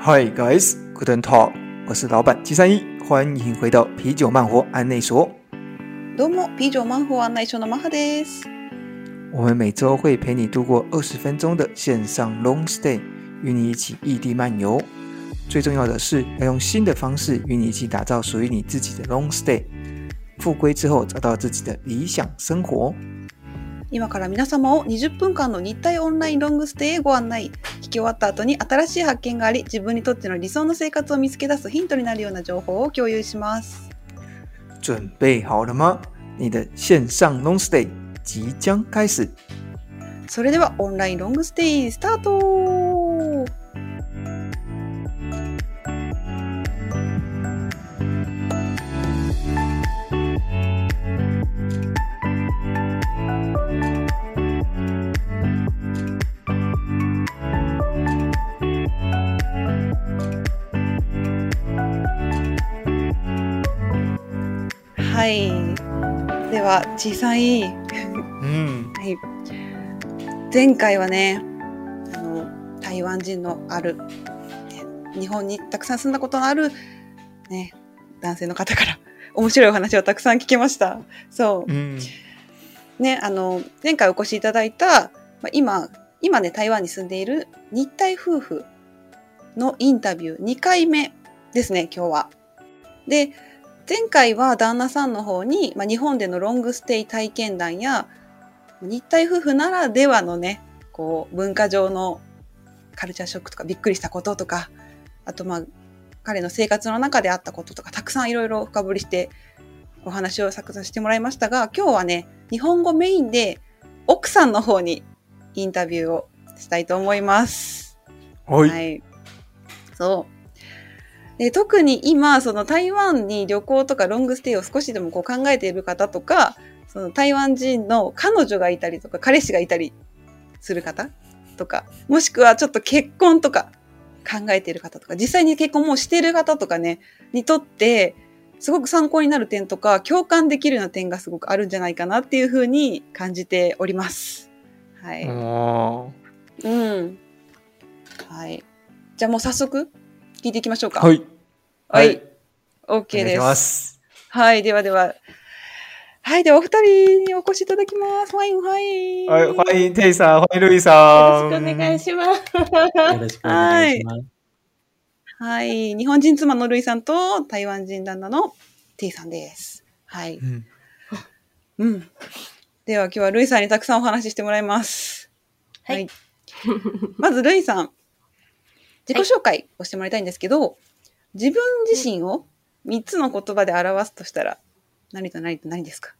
Hi guys, guten Tag，我是老板七三一，欢迎回到啤酒漫活案内所。どうも、啤酒漫歩案内所のマハです。我们每周会陪你度过二十分钟的线上 long stay，与你一起异地漫游。最重要的是，要用新的方式与你一起打造属于你自己的 long stay。复归之后，找到自己的理想生活。 今から皆様を20分間の日体オンラインロングステイへご案内。聞き終わった後に新しい発見があり、自分にとっての理想の生活を見つけ出すヒントになるような情報を共有します。准备好了吗？你的线上 long stay 即将开始。それではオンラインロングステイスタートはい。では、小さい。嗯，はい。前回はね、あの、台湾人のある、ね日本にたくさん住んだことのある、ね、男性の方から面白いお話をたくさん聞きました。そ嗯，う。ね、あの、前回お越しいただいた、まあ、今、今ね、台湾に住んでいる日体夫婦のインタビュー2回目ですね、今日は。で、前回は旦那さんの方に、まあ、日本でのロングステイ体験談や日体夫婦ならではのねこう文化上のカルチャーショックとかびっくりしたこととかあとまあ彼の生活の中であったこととかたくさんいろいろ深掘りしてお話をさせてもらいましたが今日はね日本語メインで奥さんの方にインタビューをしたいと思います。はい。はい。そう。で特に今、その台湾に旅行とかロングステイを少しでもこう考えている方とか、その台湾人の彼女がいたりとか、彼氏がいたりする方とか、もしくはちょっと結婚とか考えている方とか、実際に結婚もうしている方とかね、にとって、すごく参考になる点とか、共感できるような点がすごくあるんじゃないかなっていうふうに感じております。はい。哦，うん。はい。じゃあもう早速聞いていきましょうか。はい。はい。お OK です。ます。はい。ではでは。はい。ではお二人にお越しいただきます。はい。はい。はい、欢迎 Tay さん，欢迎路易よさん。ろしくお願いします。よろしくお願いします。はい。日本人妻のルイさんと台湾人旦那の T さんです。はい。嗯，うん。では今日はルイさんにたくさんお話ししてもらいます。はい。まずルイさん。自己紹介をしてもらいたいんですけど、自分自身を3つの言葉で表すとしたら、何と何と何ですか？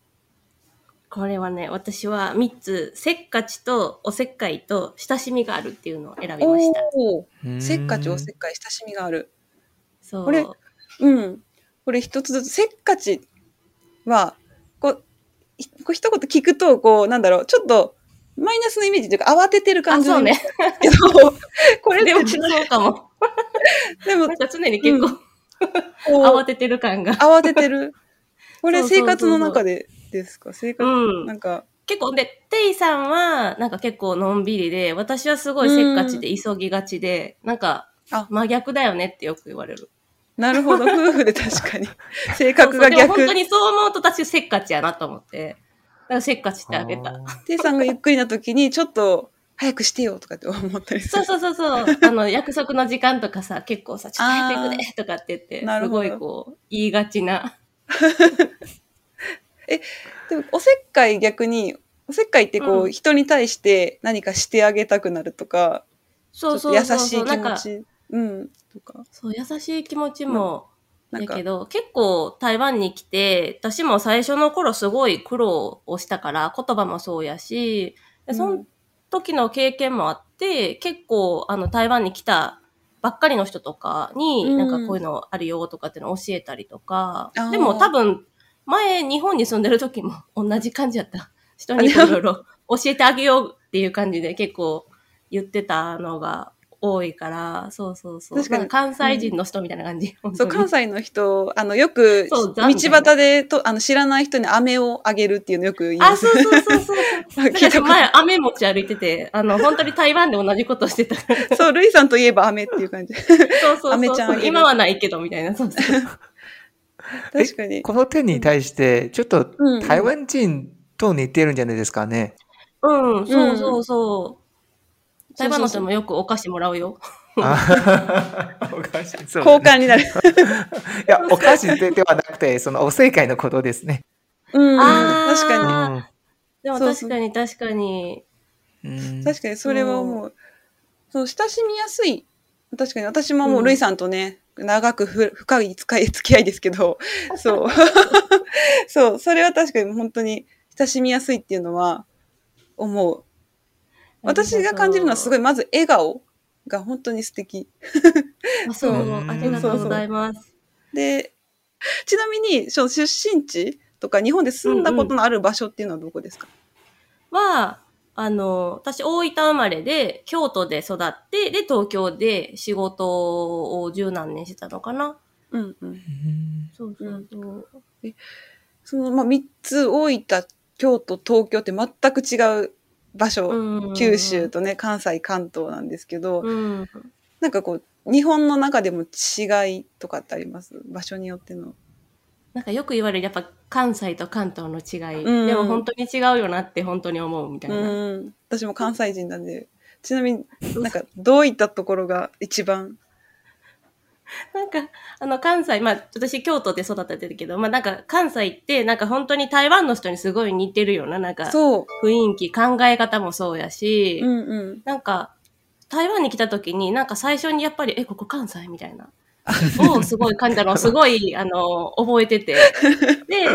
これはね、私は3つ、せっかちとおせっかいと親しみがあるっていうのを選びました。おせっかちおせっかい親しみがある。そう。これうん。これ一つずつ、せっかちは、こう、ひこう一言聞くと、こう、なんだろう、ちょっと、マイナスのイメージというか、慌ててる感あ、じそうね。けど、これでも、でも、そうかも。でもなんか常に結構、こう慌ててる感が。慌ててる。これ生活の中でですか？生活、うんなんか、結構、で、テイさんは、なんか結構のんびりで、私はすごいせっかちで急ぎがちで、なんかあ、真逆だよねってよく言われる。なるほど、夫婦で確かに。性格がそうそう本当。にそう思うと私せっかちやなと思って。だからせっかちってあげた。テイさんがゆっくりな時に、ちょっと、早くしてよとかって思ったりする。そうそうそうそう。あの、約束の時間とかさ、結構さ、ちょっと早く行くねとかって言って、すなるほどごいこう、言いがちな。でも、おせっかい逆に、おせっかいってこう、うん人に対して何かしてあげたくなるとか、そうちょっと優しい気持ち。うん。とか。そう、優しい気持ちも、なんかだけ、ど、結構台湾に来て、私も最初の頃すごい苦労をしたから、言葉もそうやし、でその時の経験もあって、結構、あの、台湾に来たばっかりの人とかに、うんなんかこういうのあるよとかってのを教えたりとかでも多分、前日本に住んでる時も同じ感じやった。人にいろいろ教えてあげようっていう感じで結構言ってたのが多いから、そうそうそう。確かに関西人の人みたいな感じ。本そう、関西の人、あの、よく、そう道端でと、あの、知らない人に飴をあげるっていうのよく言いまあ、す。そうそうそうそう。聞いた前、雨持ち歩いてて、あの、本当に台湾で同じことしてた。そうそう、ルイさんといえば飴っていう感じ。そうそう飴ちゃん今はないけど、みたいな。そうそう。確かに。この点に対して、ちょっとうん台湾人と似てるんじゃないですかね。うん、そうそうそう。台湾の人もよくお菓子もらうよ。あ お菓子。そう交換になる。いや、お菓子でではなくて、そのお正解のことですね。うん、確かあでも確かに確かに。確かに、それはもう、そう、親しみやすい。確かに、私ももうルイさんとね、長くふ深い使い付き合いですけど、そう。そう、それは確かに本当に親しみやすいっていうのは思う。私が感じるのはすごい、まず笑顔が本当に素敵。あそう、うんありがとうございます。で、ちなみに、そう出身地とか日本で住んだことのある場所っていうのはどこですか、は、あの、私、大分生まれで、京都で育って、で、東京で仕事を十何年してたのかな。うんうん。うんそうそうそう。その、まあ、3つ、大分、京都、東京って全く違う場所。うん九州とね、関西、関東なんですけど、うん。なんかこう、日本の中でも違いとかってあります？場所によっての。なんかよく言われる、やっぱ関西と関東の違い。うんでも本当に違うよなって本当に思うみたいうな。ん。私も関西人なんで。ちなみになんかどういったところが一番。なんか、あの、関西、まあ、私、京都で育ててるけど、まあ、なんか、関西って、なんか、本当に台湾の人にすごい似てるような、なんか、そう。雰囲気、考え方もそうやし、うんうん。なんか、台湾に来た時に、なんか最初にやっぱり、え、ここ関西みたいな、をすごい感じたのを すごい、あの、覚えてて。で、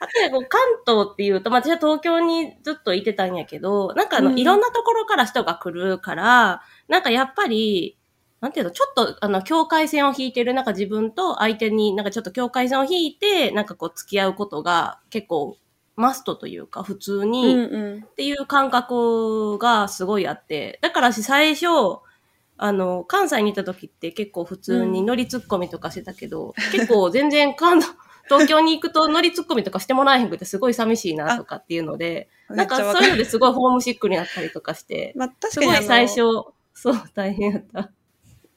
あとはこう関東っていうと、まあ、私は東京にずっといてたんやけど、なんかあの、うんいろんなところから人が来るから、なんかやっぱり、なんていうの、ちょっと、あの、境界線を引いてる、なんか自分と相手になんかちょっと境界線を引いて、なんかこう付き合うことが結構マストというか、普通に、うんうん。っていう感覚がすごいあって、だから私最初、あの、関西にいた時って結構普通に乗りツッコミとかしてたけど、結構全然関東、東京に行くと乗りツッコミとかしてもらえへんくてすごい寂しいなとかっていうので、なんかそういうのですごいホームシックになったりとかして、まあ確すごい最初、そう、大変やった。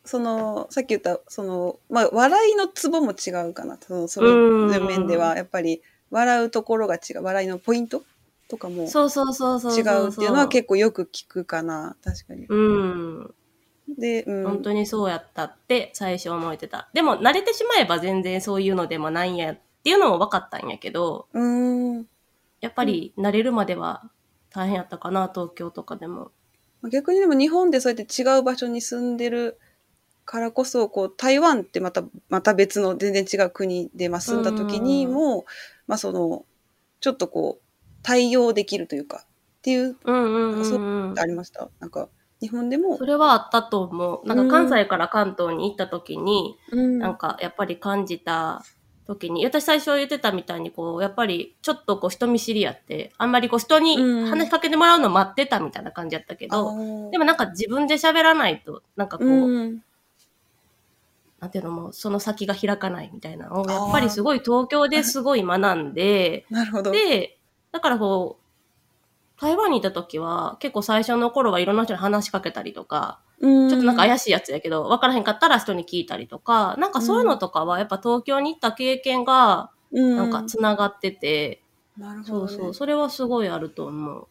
その、さっき言った、その、まあ、笑いのツボも違うかな。その、そうんの面では、やっぱり、笑うところが違う。笑いのポイントとかも違そうそうそうそうそう。うっていうのは結構よく聞くかな。確かに。うん。で、うん。本当にそうやったって最初思えてた。でも慣れてしまえば全然そういうのでもないんやっていうのも分かったんやけど、うーん。やっぱり慣れるまでは大変やったかな、東京とかでも。逆にでも日本でそうやって違う場所に住んでるからこそ、こう、台湾ってまた、また別の全然違う国で、まあ、住んだ時にも、まあ、その、ちょっとこう、対応できるというか、っていう、うんうんうんうん。ありました？なんか、日本でも？そ、れはあったと思う。なんか関西から関東に行った時に、うんなんかやっぱり感じた時に、私最初言ってたみたいにこう、やっぱりちょっとこう人見知りやって、あんまりこう人にうん話しかけてもらうの待ってたみたいな感じやったけど、あーでもなんか自分で喋らないと、なんかこう、うん。なんていうのも、その先が開かないみたいなのを、やっぱりすごい東京ですごい学んで、なるほど。で、だからこう、台湾にいた時は、結構最初の頃はいろんな人に話しかけたりとか、ちょっとなんか怪しいやつやけど、分からへんかったら人に聞いたりとか、なんかそういうのとかは、やっぱ東京に行った経験が、ななんか繋がってて、なるほど、ね。そうそう、それはすごいあると思う。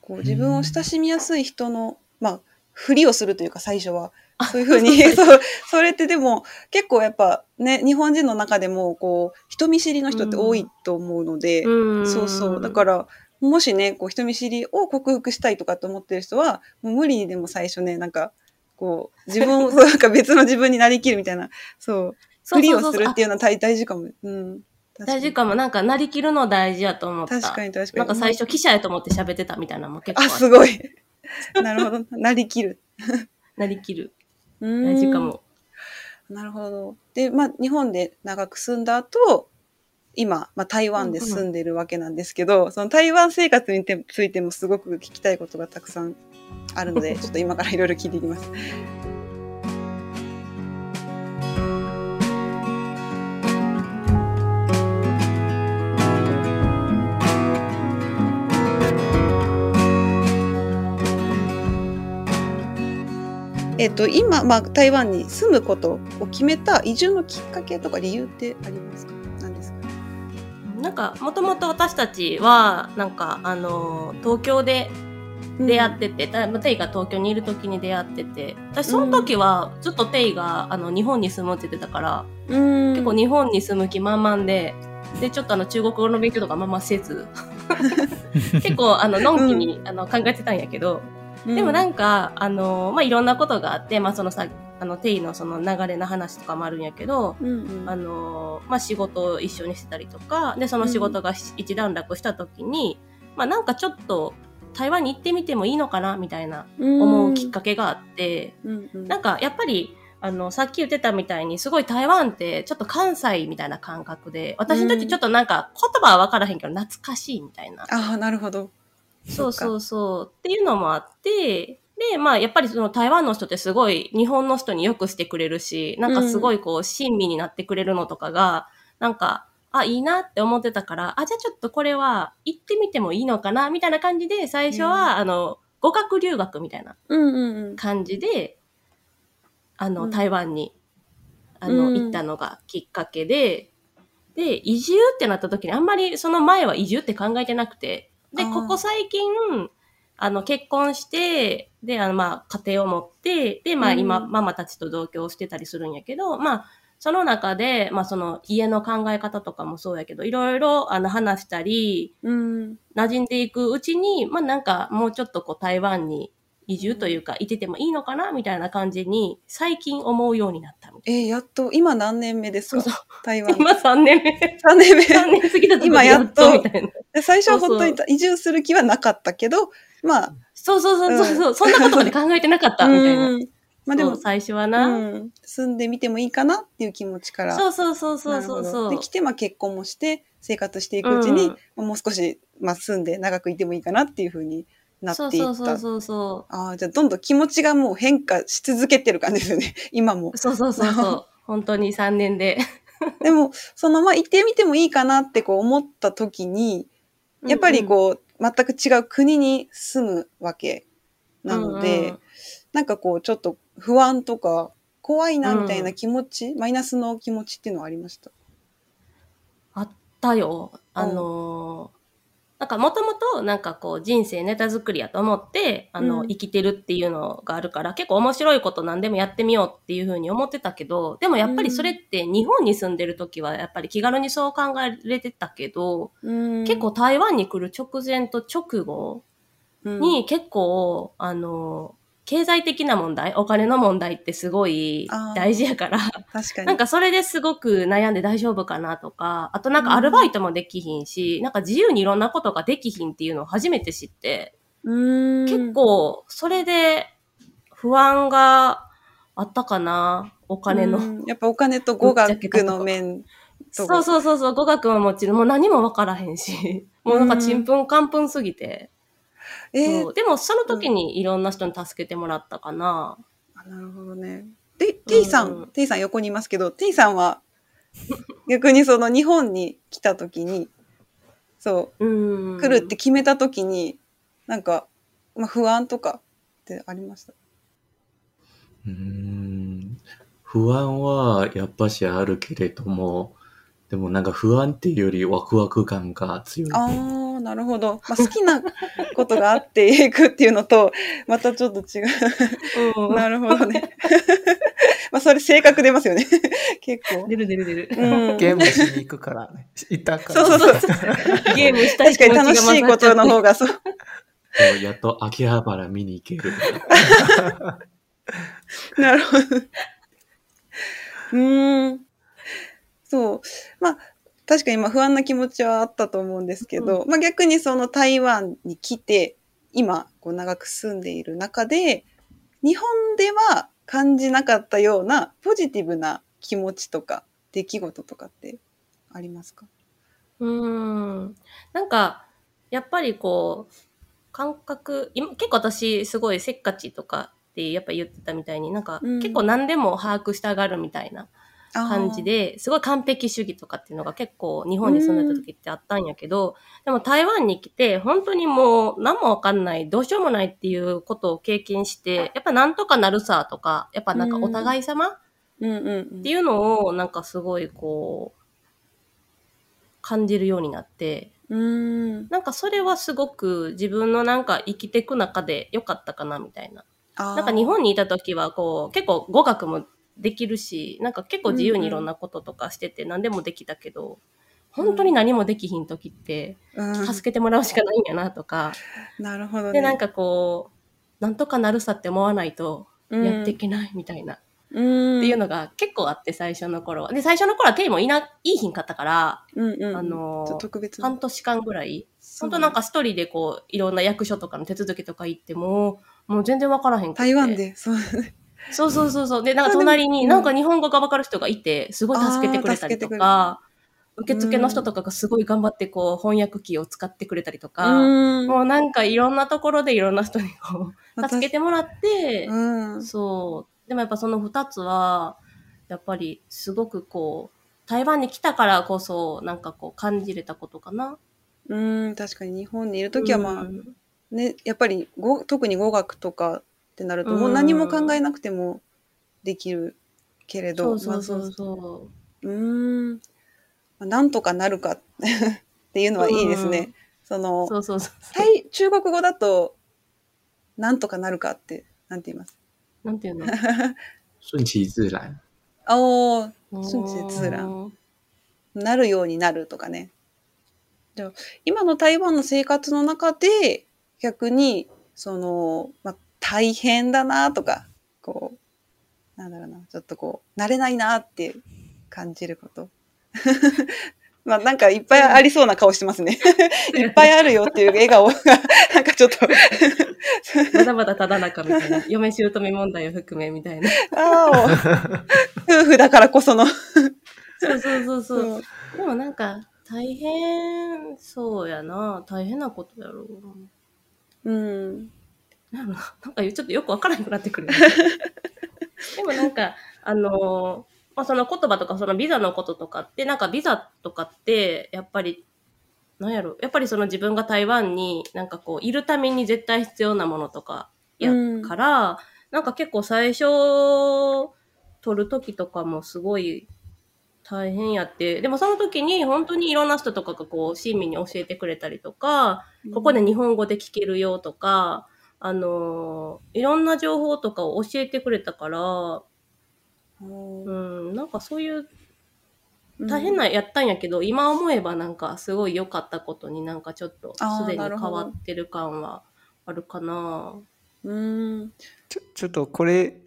こう自分を親しみやすい人の、まあ、ふりをするというか、最初は。あそういうふうに、そう、それってでも、結構やっぱね、日本人の中でも、こう、人見知りの人って多いと思うので、うん。そうそう。だから、もしね、こう、人見知りを克服したいとかって思ってる人は、もう無理にでも最初ね、なんか、こう、自分を、なんか別の自分になりきるみたいな、そう、ふりをするっていうのは大大事かも。うん。大事かも。なんか、なりきるの大事やと思った。確かに確かに。なんか最初記者やと思って喋ってたみたいなのも結構あ、あすごい。なるほど。なりきる。なりきる。大大事か。も。なるほど。で、まあ、日本で長く住んだ後、今、まあ、台湾で住んでるわけなんですけど、その台湾生活についてもすごく聞きたいことがたくさんあるので、ちょっと今からいろいろ聞いていきます。えっ、と、今、まあ、台湾に住むことを決めた移住のきっかけとか理由ってありますか？何ですか？なんか、もともと私たちは、なんか、あの、東京で出会ってて、たテイが東京にいる時に出会ってて、私その時はずっとテイが、あの、日本に住むって言ってたから、うん。結構日本に住む気満々で、で、ちょっとあの、中国語の勉強とかまあまあせず、結構、あの、のんきに、あの、考えてたんやけど、でもなんか、あの、まあ、いろんなことがあって、まあ、そのさ、あの、テイのその流れの話とかもあるんやけど、うんうんあの、まあ、仕事を一緒にしてたりとか、で、その仕事が一段落した時に、まあ、なんかちょっと、台湾に行ってみてもいいのかな、みたいな、思うきっかけがあって、うんうんなんか、やっぱり、あの、さっき言ってたみたいに、すごい台湾って、ちょっと関西みたいな感覚で、私にとってちょっとなんか、言葉はわからへんけど、懐かしいみたいな。ああ、なるほど。そうそうそう。っていうのもあって、で、まあ、やっぱりその台湾の人ってすごい日本の人によくしてくれるし、なんかすごいこう、親身になってくれるのとかが、なんか、あ、いいなって思ってたから、あ、じゃあちょっとこれは行ってみてもいいのかな、みたいな感じで、最初は、あの、語学留学みたいなうんうんうん。感じで、あの、うん台湾に、あの、うん行ったのがきっかけで、で、移住ってなった時にあんまりその前は移住って考えてなくて、で、ここ最近、あの、結婚して、で、あの、まあ、家庭を持って、で、まあ、うん今、ママたちと同居してたりするんやけど、まあ、その中で、まあ、その、家の考え方とかもそうやけど、いろいろ、あの、話したり、うん。馴染んでいくうちに、まあなんかもうちょっとこう台湾に移住というか、いててもいいのかなみたいな感じに最近思うようになったみたいえー、やっと、今何年目ですか？そうそ台湾。な。今3年目。3年目。3年過ぎた今やっとみたいな。で最初は本当にそ移住する気はなかったけど、まあ、そうそうそうそうそう、そんなことまで考えてなかった みたいな。うんまあでも、最初はうな。ん、住んでみてもいいかなっていう気持ちから。そうそうそうそうそうそうで、。来て、まあ結婚もして、生活していくうちに、うんまあもう少し、まあ住んで長くいてもいいかなっていうふうになっていった。そうそうそうそうそああ、じゃあどんどん気持ちがもう変化し続けてる感じですよね、今もう。。そうそうそうそう。本当に3年で。でも、そのまあ行ってみてもいいかなってこう思った時に、やっぱりこう、全く違う国に住むわけなので、うんうんなんかこう、ちょっと不安とか、怖いなみたいな気持ち、マイナスの気持ちっていうのはありました？あったよ。あのーなんかもともとなんかこう人生ネタ作りやと思って、あの、うん。生きてるっていうのがあるから、結構面白いこと何でもやってみようっていうふうに思ってたけど、でもやっぱりそれって日本に住んでる時はやっぱり気軽にそう考えれてたけど、結構台湾に来る直前と直後うん。に結構、あの、経済的な問題、お金の問題ってすごい大事やから、確かに。なんかそれですごく悩んで大丈夫かなとか、あとなんかアルバイトもできひんし、なんか自由にいろんなことができひんっていうのを初めて知って、うーん。結構それで不安があったかな、お金の。うん。やっぱお金と語学の面とそうそうそうそう、語学ももちろん、もう何もわからへんし、もうなんかちんぷんかんぷんすぎて。えーでもその時にいろんな人に助けてもらったかな。あなるほどね。で、テイさん、うんテイさん横にいますけど、テイさんは 逆にその日本に来た時に、そう、うん。来るって決めた時に、なんか、まあ、不安とかってありました？うーん不安はやっぱしあるけれども、でもなんか不安っていうよりワクワク感が強い。ああ、なるほど。まあ、好きなことがあっていくっていうのと、またちょっと違う。うんなるほどね。まあ、それ性格出ますよね。結構。出る出る出る。うんゲームしに行くからね。行ったから。そうそうそう。ゲームしたい確かに楽しいことの方がそう。やっと秋葉原見に行ける。なるほど。うーん。そう。まあ、確かにまあ不安な気持ちはあったと思うんですけど、まあ逆にその台湾に来て、今こう長く住んでいる中で、日本では感じなかったようなポジティブな気持ちとか出来事とかってありますか？うーん。なんか、やっぱりこう、感覚、今結構私すごいせっかちとかってやっぱ言ってたみたいに、なんか、うん。結構何でも把握したがるみたいな感じで、すごい完璧主義とかっていうのが結構日本に住んでた時ってあったんやけど、でも台湾に来て、本当にもう何もわかんない、どうしようもないっていうことを経験して、やっぱなんとかなるさとか、やっぱなんかお互い様っうんうんうんていうのをなんかすごいこう、感じるようになって、うーん。なんかそれはすごく自分のなんか生きていく中で良かったかなみたいな。ななんか日本にいた時はこう結構語学もできるし、なんか結構自由にいろんなこととかしてて何でもできたけど、本当に何もできひん時ってうん、助けてもらうしかないんやなとか、なるほどね。でなんかこう、なんとかなるさって思わないとうん、やっていけないみたいな、っうん、ていうのが結構あって最初の頃は。で、最初の頃はテイもいな、いいひんかったから、うんうん、あの半年間ぐらい、本当なんか一人でこう、いろんな役所とかの手続きとか行っても、もう全然わからへん台湾で、そう。そうそうそうそう。で、なんか隣にうんなんか日本語がわかる人がいて、すごい助けてくれたりとか、受付の人とかがすごい頑張ってこう翻訳機を使ってくれたりとか、うん。もうなんかいろんなところでいろんな人にこう、私助けてもらって、うん。そう。でもやっぱその二つは、やっぱりすごくこう、台湾に来たからこそ、なんかこう感じれたことかな。うん、確かに日本にいるときはまあ、うんね、やっぱり語特に語学とかってなると、うんもう何も考えなくてもできるけれそど、うそうそうまあそう。うーん、まあなんとかなるか っていうのはいいですね。そのそうそうそう。中国語だと、なんとかなるかって、なんて言います？なんていうの？順其自然。おー、順其自然うんなるようになるとかね。でも今の台湾の生活の中で、逆に、その、まあ、大変だなとか、こう、なんだろうな、ちょっとこう、慣れないなって感じること。まあ、なんかいっぱいありそうな顔してますね。いっぱいあるよっていう笑顔が、なんかちょっと、まだまだただ中みたいな。嫁姑問題を含めみたいな。ああ、夫婦だからこその。そうそうそうそう。そうでもなんか、大変そうやな。大変なことやろう。うん。なんかちょっとよくわからなくなってくる。でもなんか、あのーまあ、その言葉とかそのビザのこととかって、なんかビザとかって、やっぱり、なんやろやっぱりその自分が台湾になんかこう、いるために絶対必要なものとかやから、なんか結構最初、取る時とかもすごい大変やって、でもその時に本当にいろんな人とかがこう、親身に教えてくれたりとか、ここで日本語で聞けるよとか、あのーいろんな情報とかを教えてくれたから、うん、なんかそういう大変なやったんやけど、今思えばなんかすごい良かったことになんかちょっとすでに変わってる感はあるかな。うん。ちょちょっとこれ、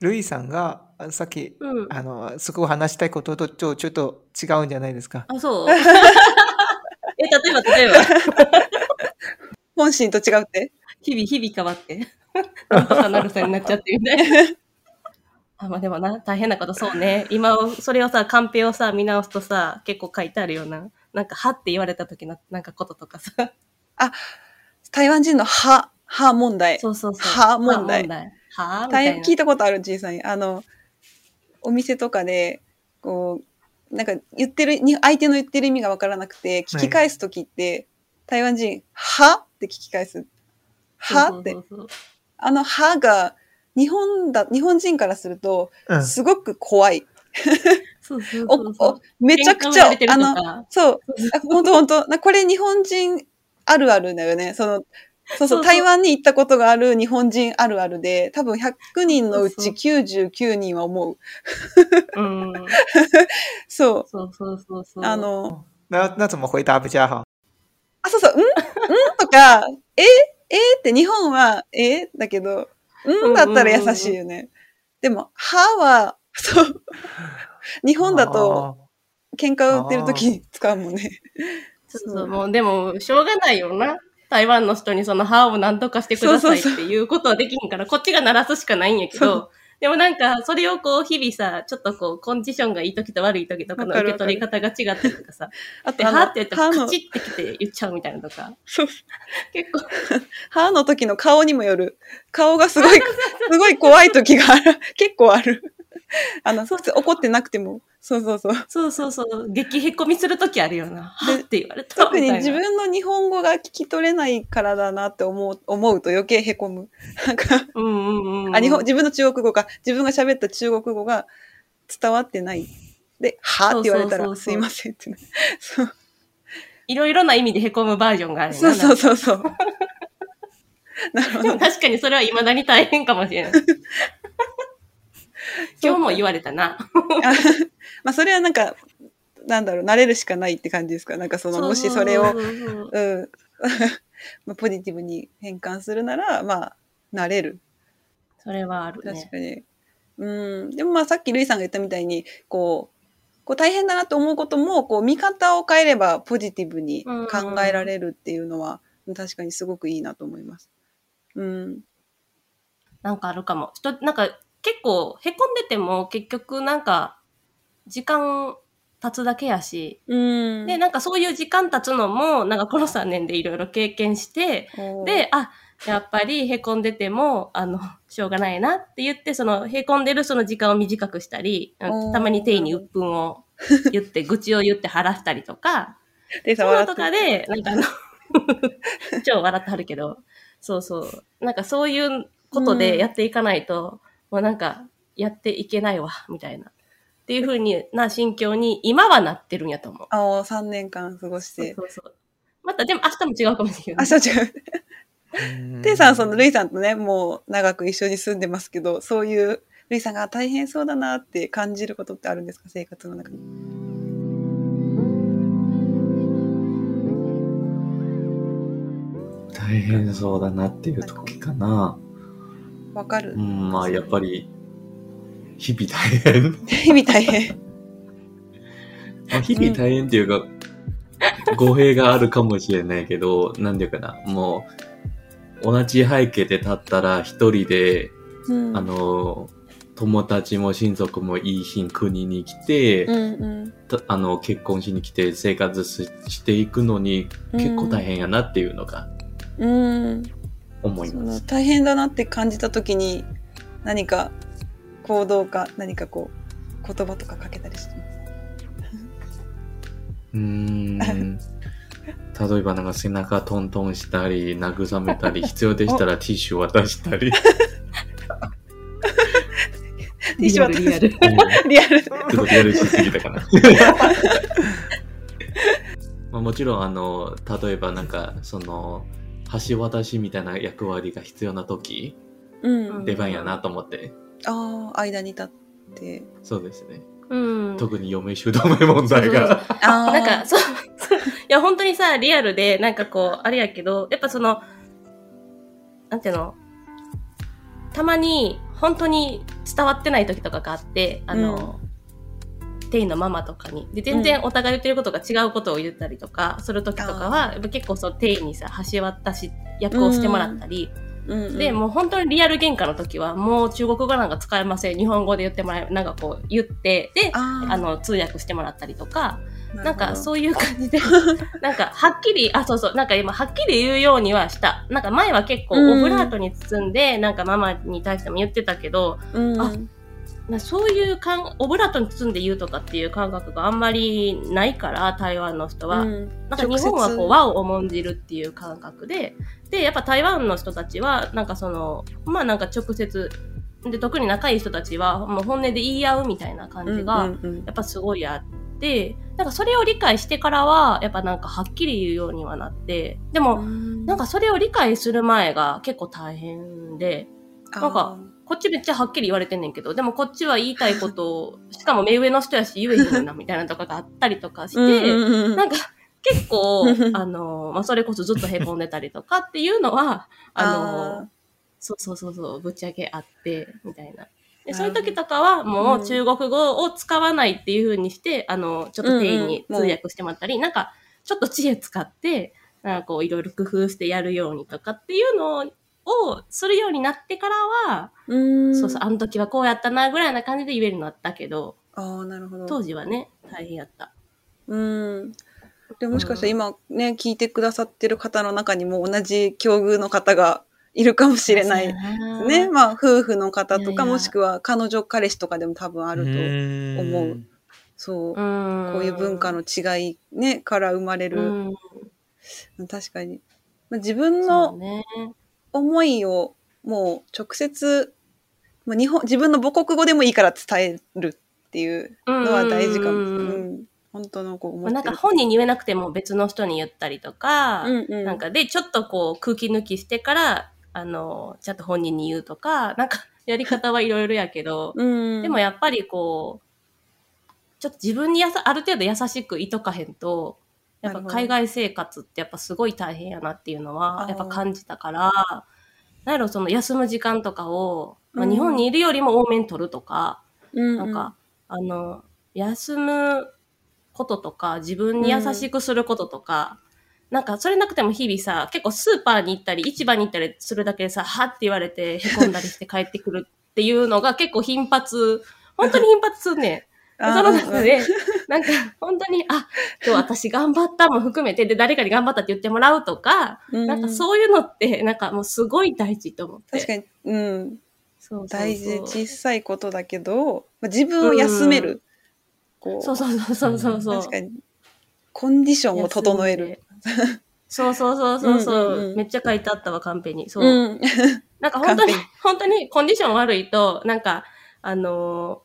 ルイさんがあさっきうん。あのそこを話したいこととちょちょっと違うんじゃないですか？あ、そう？え、例えば例えば、本心と違うって？日々日々変わって、なんとかなるさになっちゃってみたいな。あ、まあでもな、大変なことそうね。今を、それをさ、カンペをさ、見直すとさ、結構書いてあるような。なんか、はって言われた時の、なんかこととかさ。台湾人の歯、歯問題。そうそうそう。は問題は聞いたことある小さい。あの、お店とかで、こう、なんか言ってる、に相手の言ってる意味がわからなくて、聞き返すときって、台湾人、は？って聞き返す。はってあのはが、日本だ、日本人からすると、うん。すごく怖い。そうそうおそうそうおめちゃくちゃあの、そう、あ本当本当なこれ日本人あるあるだよね。その、そうそう、台湾に行ったことがある日本人あるあるで、多分100人のうちそう99人は思う。うん。そう。そうそうそうそう。あ、の、那那怎么回答比较好？あ、そうそう、んんとか、ええって日本は、えだけど、んだったら優しいよね。でも、はは、そう。日本だと、喧嘩売ってる時に使うもんね。そうそう、もうでも、しょうがないよな。台湾の人にその歯を何とかしてくださいっていうことはできひんから、こっちが鳴らすしかないんやけそど、でもなんか、それをこう、日々さ、ちょっとこう、コンディションがいい時と悪い時とかの受け取り方が違ったりとかさ、で、あと、あの歯って言って歯のカチッてきて言っちゃうみたいなとか、そう結構、歯の時の顔にもよる。顔がすごい、すごい怖い時がある。結構ある。あの、そう怒ってなくても、そうそうそう。そうそうそう。激へこみするときあるよな。はっって言われた。特に自分の日本語が聞き取れないからだなって思う、思うと余計へこむ。なんか、うんうんうん。あ、日本、自分の中国語か、自分が喋った中国語が伝わってない。で、はって言われたら、すいませんってな。そういろいろな意味でへこむバージョンがあるそうそうそうそう。なるほど。確かにそれは未だに大変かもしれない。今日も言われたな。あまあ、それはなんか、なんだろう、慣れるしかないって感じですか？なんかその、もしそれを、うん、まあポジティブに変換するなら、まあ、慣れる。それはあるね。確かに。うん。でもまあさっきルイさんが言ったみたいに、こう、こう大変だなと思うことも、こう見方を変えればポジティブに考えられるっていうのは、確かにすごくいいなと思います。うん。なんかあるかも。人、なんか結構へこんでても結局なんか時間経つだけやし、うん。で、なんかそういう時間経つのも、なんかこの3年でいろいろ経験して、で、あ、やっぱりへこんでても、あの、しょうがないなって言って、その、へこんでるその時間を短くしたり、たまに定位に鬱憤を言って、愚痴を言って晴らしたりとか、で、そういうのとかで、なんかあの、超笑ってはるけど、そうそう。なんかそういうことでやっていかないと、もうなんか、やっていけないわ、みたいな。っていう風にな心境に今はなってるんやと思う。ああ、3年間過ごしそうて。そうそう。またでも明日も違うかもしれなあ、い。そう違う。うんテイさん、そのルイさんとね、もう長く一緒に住んでますけど、そういうルイさんが大変そうだなって感じることってあるんですか生活の中に。大変そうだなっていう時かな。わかるう。ん、まあやっぱり、日々大変。日々大変。まあ日々大変っていうか、語弊があるかもしれないけど、なんていうかな、もう、同じ背景で立ったら一人で、うんあ、の、友達も親族もいい日国に来て、うんうん。たあの、結婚しに来て生活ししていくのに結構大変やなっていうのがうん。そ思います。の大変だなって感じた時に何か行動か何かこう言葉とかかけたりしてます？うーん。例えばなんか背中トントンしたり、慰めたり、必要でしたら ティッシュ渡したり。ティッシュ渡すリアルリアル。うんリアル。ちょっとリアルしすぎたかな。まあもちろん、あの、例えばなんか、その、橋渡しみたいな役割が必要な時、うん。出番やなと思って。ああ、間に立って。そうですね。うん。特に嫁姑問題が。ああ。なんか、そう、そういや、本当にさ、リアルで、なんかこう、あれやけど、やっぱその、なんていうの、たまに、本当に伝わってない時とかがあって、あの、テイのママとかに。で、全然お互い言ってることが違うことを言ったりとか、する時とかは、やっぱ結構そう、テイにさ、橋渡し役をしてもらったり、うんうん、で、もう本当にリアル喧嘩の時は、もう中国語なんか使えません。日本語で言ってもらえ、なんかこう言って、で、あの、通訳してもらったりとか、ななんかう。そういう感じで、なんかはっきり、あ、そうそう、なんか今はっきり言うようにはした。なんか前は結構うんオブラートに包んで、なんかママに対しても言ってたけど、うん、あなそういう感、オブラートに包んで言うとかっていう感覚があんまりないから、台湾の人は。うん。なんか日本はこう和を重んじるっていう感覚で、で、やっぱ台湾の人たちは、なんかその、まあなんか直接、で、特に仲いい人たちは、もう本音で言い合うみたいな感じが、うんうんうん。やっぱすごいあって、なんかそれを理解してからは、やっぱなんかはっきり言うようにはなって、でも、なんかそれを理解する前が結構大変で、なんかこっちめっちゃはっきり言われてんねんけど、でもこっちは言いたいことを、しかも目上の人やし言えへんな、みたいなとかがあったりとかして、うんうんうんなんか結構、あの、まあ、それこそずっと凹んでたりとかっていうのは、あの、あそうそうそうそう、ぶっちゃけあって、みたいな。で、そういう時とかは、もうんう中国語を使わないっていう風にして、あの、ちょっと店員にうんうん通訳してもらったり、なんか、ちょっと知恵使って、なんかこう、いろいろ工夫してやるようにとかっていうのを、するようになってからは、うんそうそう、あの時はこうやったな、ぐらいな感じで言えるようになったけど、ああ、なるほど。当時はね、大変やった。うん。でもしかしたら今ね、聞いてくださってる方の中にも同じ境遇の方がいるかもしれない。ね。まあ、夫婦の方とか、いやいやもしくは彼女、彼氏とかでも多分ああると。思うう。そう。うん。こういう文化の違い、ね、から生まれうる。ん。確かに。まあ自分のね。思いをもう直接、まあ、日本、自分の母国語でもいいから伝えるっていうのは大事かも。ううんん。本当のこう思。なんか本人に言えなくても別の人に言ったりとか、うんうん。なんかで、ちょっとこう空気抜きしてから、あの、ちゃんと本人に言うとか、なんか やり方はいろいろやけど、うん。でもやっぱりこう、ちょっと自分にやさある程度優しくいとかへんと、やっぱ海外生活ってやっぱすごい大変やなっていうのはやっぱ感じたから、なんやろ、その休む時間とかを、まあ、うん。日本にいるよりも多めに取るとか、うん、なんか、あの、休むこととか、自分に優しくすることとか、なんかそれなくても日々さ、結構スーパーに行ったり、市場に行ったりするだけでさ、はって言われて、へこんだりして帰ってくるっていうのが結構頻発、本当に頻発すんねその中で、なんか、本当に、あ、今日私頑張ったも含めて、で、誰かに頑張ったって言ってもらうとか、うんなんかそういうのって、なんかもうすごい大事と思って。確かに、うん。そう大事、小さいことだけど、まあ、自分を休める。こう。そうそうそうそうそうそう。確かに。コンディションを整える。そうそうそうそうそう、うんうんうんめっちゃ書いてあったわ、カンペに。そう。うん。なんか本当に 本当にコンディション悪いと、なんか、あのー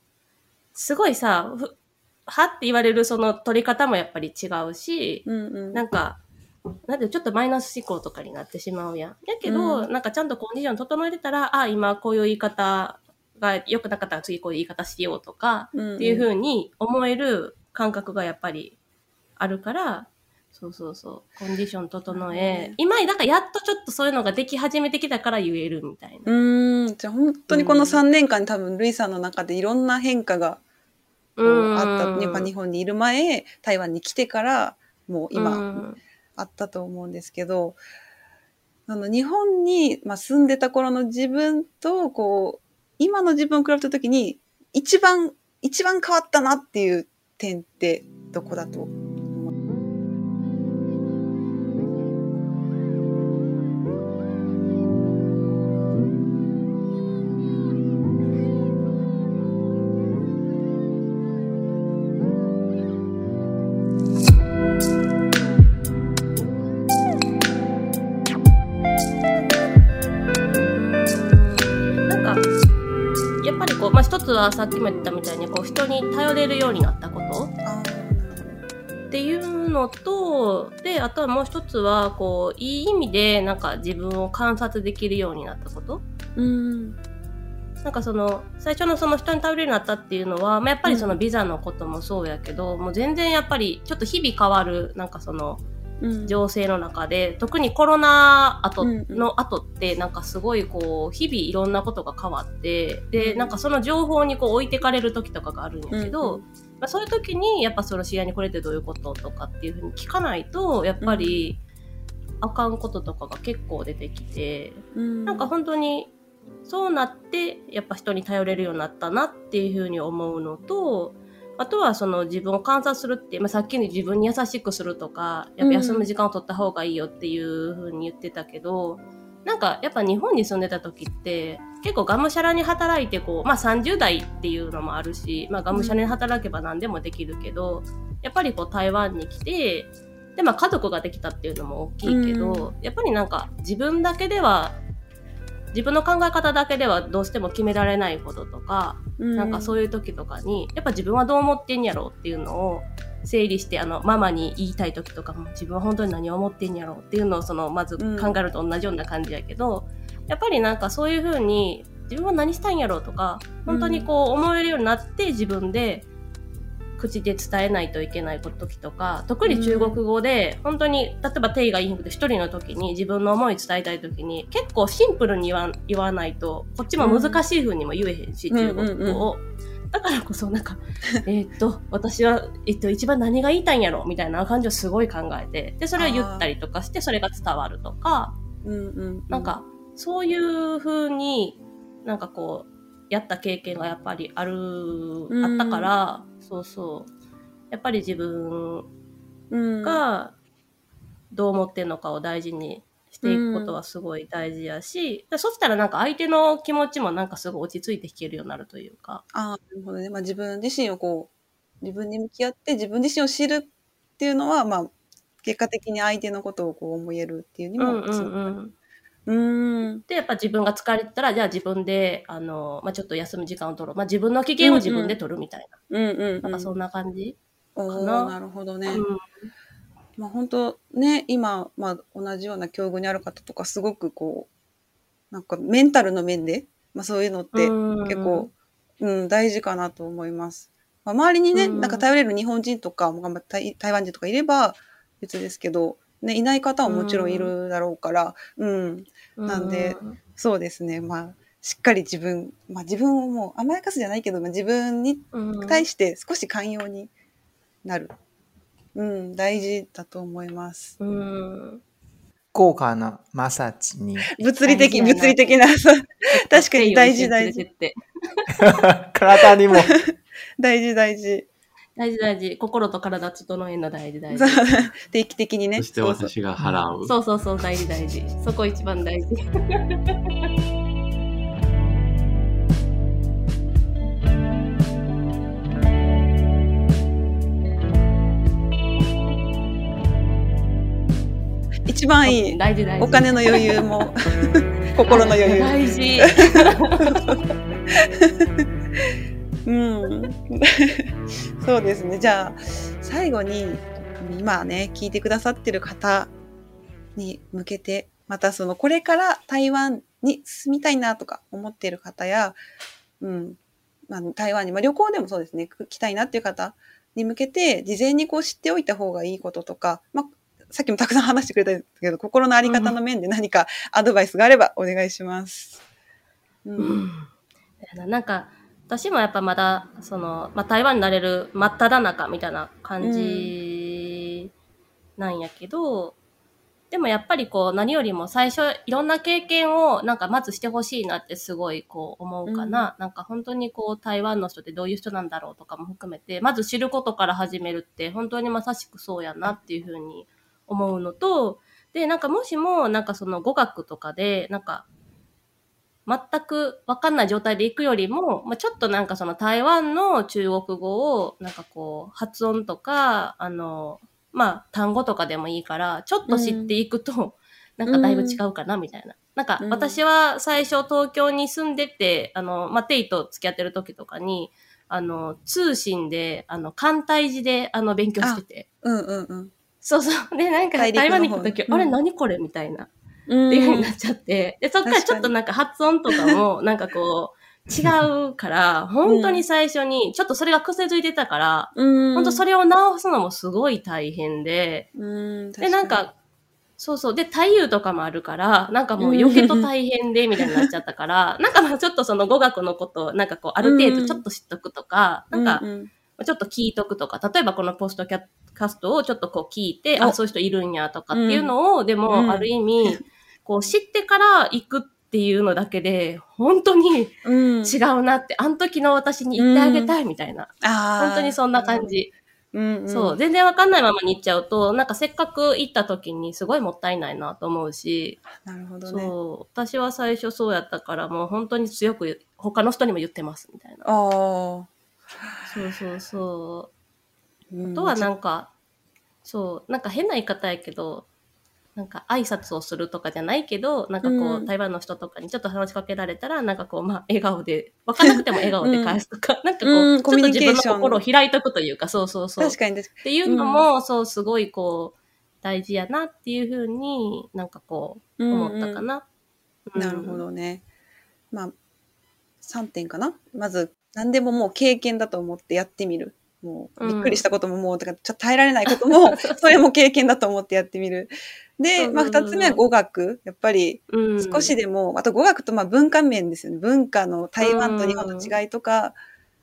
すごいさ、ふはって言われるその取り方もやっぱり違うし、うんうん。なんか、なんでちょっとマイナス思考とかになってしまうやん。やけど、うんなんかちゃんとコンディション整えてたら、あ、今こういう言い方が良くなかったら次こういう言い方しようとか、うんうんっていう風に思える感覚がやっぱりあるから、そうそうそう、コンディション整えね、今、なんかやっとちょっとそういうのができ始めてきたから言えるみたいな。うーん。じゃあ本当にこの3年間に多分、ルイさんの中でいろんな変化があった。やっぱ日本にいる前、台湾に来てから、もう今、うんあったと思うんですけど、あの日本に、まあ、住んでた頃の自分と、こう、今の自分を比べたときに、一番、一番変わったなっていう点ってどこだとはさっきも言ったみたいに、こう、人に頼れるようになったことあっていうのと、で、あとはもう一つは、こう、いい意味で、なんか自分を観察できるようになったことうん。なんかその、最初のその人に頼れるようになったっていうのは、まあ、やっぱりそのビザのこともそうやけど、もう全然やっぱり、ちょっと日々変わる、なんかその、うん。情勢の中で、特にコロナ後うんの後って、なんかすごいこう、日々いろんなことが変わって、で、うん。なんかその情報にこう置いてかれる時とかがあるんやけど、うんまあ、そういう時に、やっぱその試合にこれってどういうこととかっていうふうに聞かないと、やっぱり、あかんこととかが結構出てきて、うん、なんか本当に、そうなって、やっぱ人に頼れるようになったなっていうふうに思うのと、あとはその自分を観察するって、まあ、さっきの自分に優しくするとか、やっぱ休む時間を取った方がいいよっていうふうに言ってたけど、なんかやっぱ日本に住んでた時って、結構がむしゃらに働いてこう、まあ30代っていうのもあるし、まあがむしゃらに働けば何でもできるけど、やっぱりこう台湾に来て、でまあ家族ができたっていうのも大きいけど、やっぱりなんか自分だけでは自分の考え方だけではどうしても決められないこととか、なんかそういう時とかに、やっぱ自分はどう思ってんやろうっていうのを整理して、あの、ママに言いたい時とかも自分は本当に何を思ってんやろうっていうのをその、まず考えると同じような感じやけど、やっぱりなんかそういうふうに自分は何したいんやろうとか、本当にこう思えるようになって自分で口で伝えないといけない時とか、特に中国語で、本当に、例えば定が言いにくくて一人の時に自分の思い伝えたい時に、結構シンプルに言わ言わないと、こっちも難しい風にも言えへんし、うん中国語を。だからこそなんか、えーっと、私は、えっと、一番何が言いたいんやろ？みたいな感じをすごい考えて、で、それを言ったりとかして、それが伝わるとか、うんうん、なんか、そういう風に、なんかこう、やった経験がやっぱりある、うん。あったから、そうそう。やっぱり自分うん、がどう思ってんのかを大事にしていくことはすごい大事やし、でそしたらなんか相手の気持ちもなんかすごい落ち着いて弾けるようになるというか。ああ、なるほどね。まあ自分自身をこう、自分に向き合って自分自身を知るっていうのは、まあ、結果的に相手のことをこう思えるっていうにも、うんうんうん。うーん。で、やっぱ自分が疲れてたら、じゃあ自分で、あの、まあ、ちょっと休む時間を取ろう。まあ、自分の機嫌を自分で取るみたいな。うんうん、うん。なんかそんな感じ。かななるほどね。うん。まあ本当ね、今、まあ同じような境遇にある方とか、すごくこう、なんかメンタルの面で、まあそういうのってうん結構、うん、大事かなと思います。まあ、周りにね、うんなんか頼れる日本人とか、まあ台台湾人とかいれば別ですけど、ね、いない方はもちろんいるだろうから、うん、なんでそうですね、まあ、しっかり自分、まあ自分をもう甘やかすじゃないけど、まあ、自分にうん、対して少し寛容になる。うん、大事だと思います。うん。豪華なマッサージに物理的、物理的な、確かに大事大事。体にも大事 大事。大事大事。心と体整えるの大事大事。定期的にね。そして私が払う。そうそうそう、大事大事。そこ一番大事。一番いい。大事大事。お金の余裕も、心の余裕。大事。うん。そうですね。じゃあ、最後に、今ね、聞いてくださってる方に向けて、またその、これから台湾に住みたいなとか思ってる方や、うん、まあ、台湾に、まあ、旅行でもそうですね、来たいなっていう方に向けて、事前にこう知っておいた方がいいこととか、まあ、さっきもたくさん話してくれたけど、心のあり方の面で何かアドバイスがあればお願いします。ううん なんか、私もやっぱまだ、その、まあ、台湾になれる真っ只中みたいな感じなんやけど、でもやっぱりこう何よりも最初いろんな経験をなんかまずしてほしいなってすごいこう思うかな。なんか本当にこう台湾の人ってどういう人なんだろうとかも含めて、まず知ることから始めるって本当にまさしくそうやなっていうふうに思うのと、で、なんかもしもなんかその語学とかでなんか全くわかんない状態で行くよりも、まあ、ちょっとなんかその台湾の中国語をなんかこう発音とか、あの、まあ単語とかでもいいから、ちょっと知っていくと、なんかだいぶ違うかなみたいな。なんかうん私は最初東京に住んでて、あの、まあ、テイと付き合ってる時とかに、あの、通信で、あの、簡体字で、あの、勉強してて。うんうんうん。そうそう。で、なんか台湾に行った時、うんあれ何これみたいな。うんっていう風になっちゃって、で、そっからちょっとなんか発音とかも、なんかこう、違う。から、本当に最初に、ちょっとそれが癖づいてたから、うん。本当それを直すのもすごい大変で、うん、で、なんか、そうそう。で、太夫とかもあるから、なんかもう余計と大変で、みたいになっちゃったから、なんかまあちょっとその語学のことを、なんかこう、ある程度ちょっと知っとくとか、なんかう、んちょっと聞いとくとか、例えばこのポストキャカストをちょっとこう聞いて、おあ、そういう人いるんやとかっていうのを、でうん。も、ある意味、こう知ってから行くっていうのだけで、本当にうん、違うなって、あの時の私に言ってあげたいみたいな。あー本当にそんな感。じ。うんうん、そう。全然わかんないままに行っちゃうと、なんかせっかく行った時にすごいもったいないなと思うし、なるほどね。そう。私は最初そうやったから、もう本当に強く他の人にも言ってますみたいな。ああ。そうそうそう。うんあとはなんか、そう、なんか変な言い方やけど、なんか挨拶をするとかじゃないけど、なんかこう、うん台湾の人とかにちょっと話しかけられたら、なんかこう、まあ、笑顔で、わかんなくても笑顔で返すとか、なんかこう、うんちょっと自分の心を開いとくというか、そうそうそう。確かに確かっていうのも、そう、すごいこう、大事やなっていうふうになんかこう、に。思ったかな。うんなるほ。どね。まあ、3点かな？まず、何でももう経験だと思ってやってみる。もう、うんびっくりしたことももう、だからちょっと耐えられないことも、それも経験だと思ってやってみる。で、まあ、そうそう2つ目は語学。やっぱり、うん、少しでも、あと語学とまあ文化面ですよね。文化の台湾と日本の違いとか、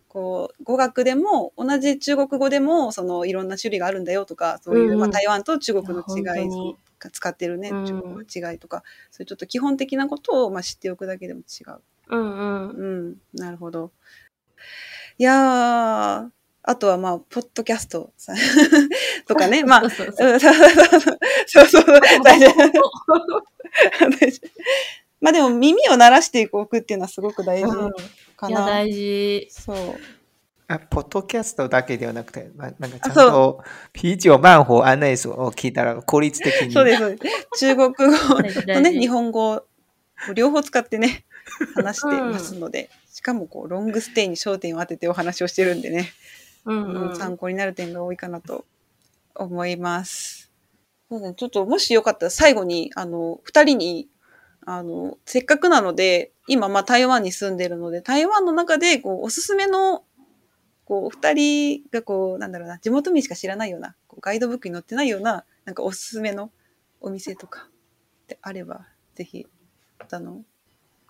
こう、語学でも、同じ中国語でも、その、いろんな種類があるんだよとか、そういう、うんまあ、台湾と中国の違いに、使ってるね、うん中国の違いとか、そういうちょっと基本的なことを、まあ、知っておくだけでも違う。うんうん。うん、なるほど。いやー、あとはまあ、ポッドキャストさ とかね、まあ、そうそうそううんそうそう そうそうそう、大事。まあでも耳を鳴らしておくっていうのはすごく大事かいや、な。大事。そう。あポッドキャストだけではなくて、ま、なんかちゃんと、啤酒漫歩案内書を聞いたら効率的に。そうです、そうです。中国語とね、日本語を両方使ってね、話してますので、しかもこう、ロングステイに焦点を当ててお話をしてるんでね、うんうんうん。参考になる点が多いかなと思います。そうだね、ちょっともしよかったら最後に、あの、二人に、あの、せっかくなので、今、まあ台湾に住んでるので、台湾の中で、こう、おすすめの、こう、二人がこう、なんだろうな、地元民しか知らないような、こうガイドブックに載ってないような、なんかおすすめのお店とかであれば、ぜひ、あの、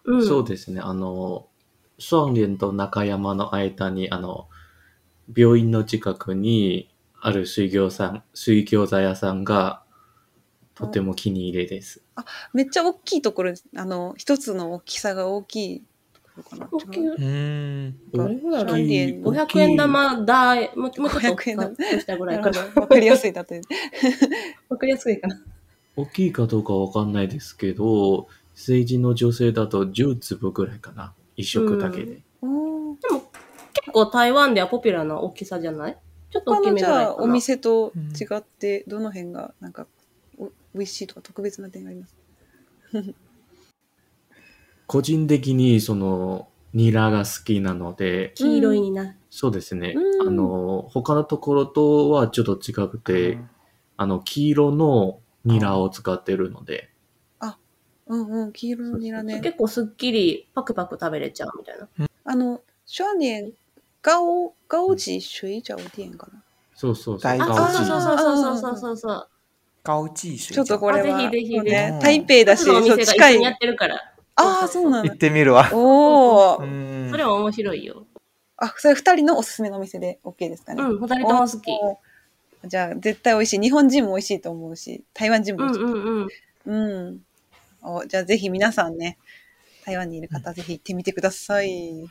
うんそうですね。あの、双連と中山の間に、あの、病院の近くにある水餃さん、水餃子屋さんがとても気に入れです。めっちゃ大きいところです。あの、一つの大きさが大きいところかな。大きいうーん。どれぐらいだろう三円大きい500円玉大、もうもうちょっと500円玉ぐらいかな。わかりやすいだと。わかりやすいかな。大きいかどうかわかんないですけど、成人の女性だと10粒ぐらいかな。一食だけで。おー結構台湾ではポピュラーな大きさじゃない？ちょっと大き他のじめぐらいかな。ゃあお店と違って、どの辺がなんかお美味しいとか特別な点があります？個人的にそのニラが好きなので、黄色いにな。そうですね。うんあの、他のところとはちょっと違くて、あの、黄色のニラを使ってるので、うんうん、黄色のニラね。結構すっきりパクパク食べれちゃうみたいな。あの、少年、高、高級水饺店かな？そうそうそう。大あ、高級そうそうそうそうそうそうそう。高級水ちょっとこれは、あぜひぜひそうぜねひ、台北だし、そう近い。やってるから。ああ、そうなん行だっ。てみるわ。おお、うんそれは面白いよ。あ、それ二人のおすすめのお店で OK ですかね？うん、二人とも好き。じゃあ、絶対美味しい。日本人も美味しいと思うし、台湾人もうん美味しい。うんうん。うん。おじゃあ、ぜひ皆さんね、台湾にいる方、ぜひ行ってみてください。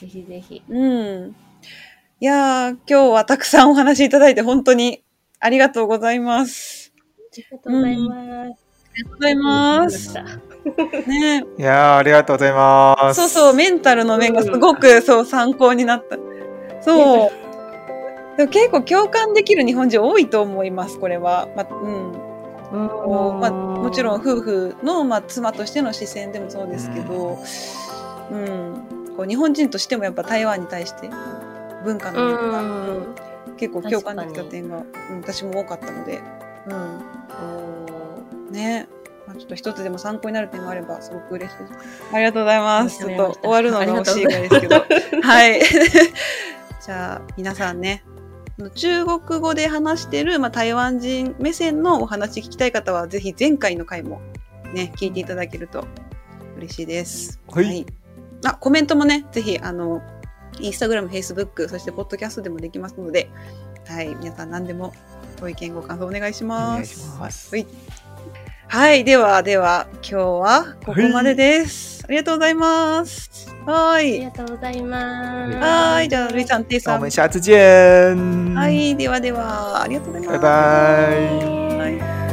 ぜひぜひ。うん。いやー、今日はたくさんお話いただいて本当にありがとうございます。ありがとうございます。ありがとうございます。ねいやー、ありがとうございます。そうそう、メンタルの面がすごく、そう、参考になった。そう。でも結構共感できる日本人多いと思います、これは。まうん。こうまあ、もちろん夫婦の、まあ、妻としての視線でもそうですけど、うん、こう日本人としてもやっぱ台湾に対して文化の面が、うん。結構共感できた点が、うん、私も多かったので、うん、ね、まあ、ちょっと一つでも参考になる点があればすごく嬉しいです。ありがとうございます。ちょっと終わるのが惜しいぐらいですけど。はい。じゃあ皆さんね、中国語で話してる、まあ、台湾人目線のお話聞きたい方は、ぜひ前回の回もね、聞いていただけると嬉しいです。はいあ、コメントもね、ぜひ、あの、インスタグラム、フェイスブック、そしてポッドキャストでもできますので、はい、皆さん何でもご意見、ご感想お願いしおます。願いします。はいはい、では、では、今日はここまでです。ありがとうございます。はありい。がとうございます。はい、じゃあ、ルイさん、テイさん。那我们下次见。はい、ではでは、ありがとうございます。拜拜。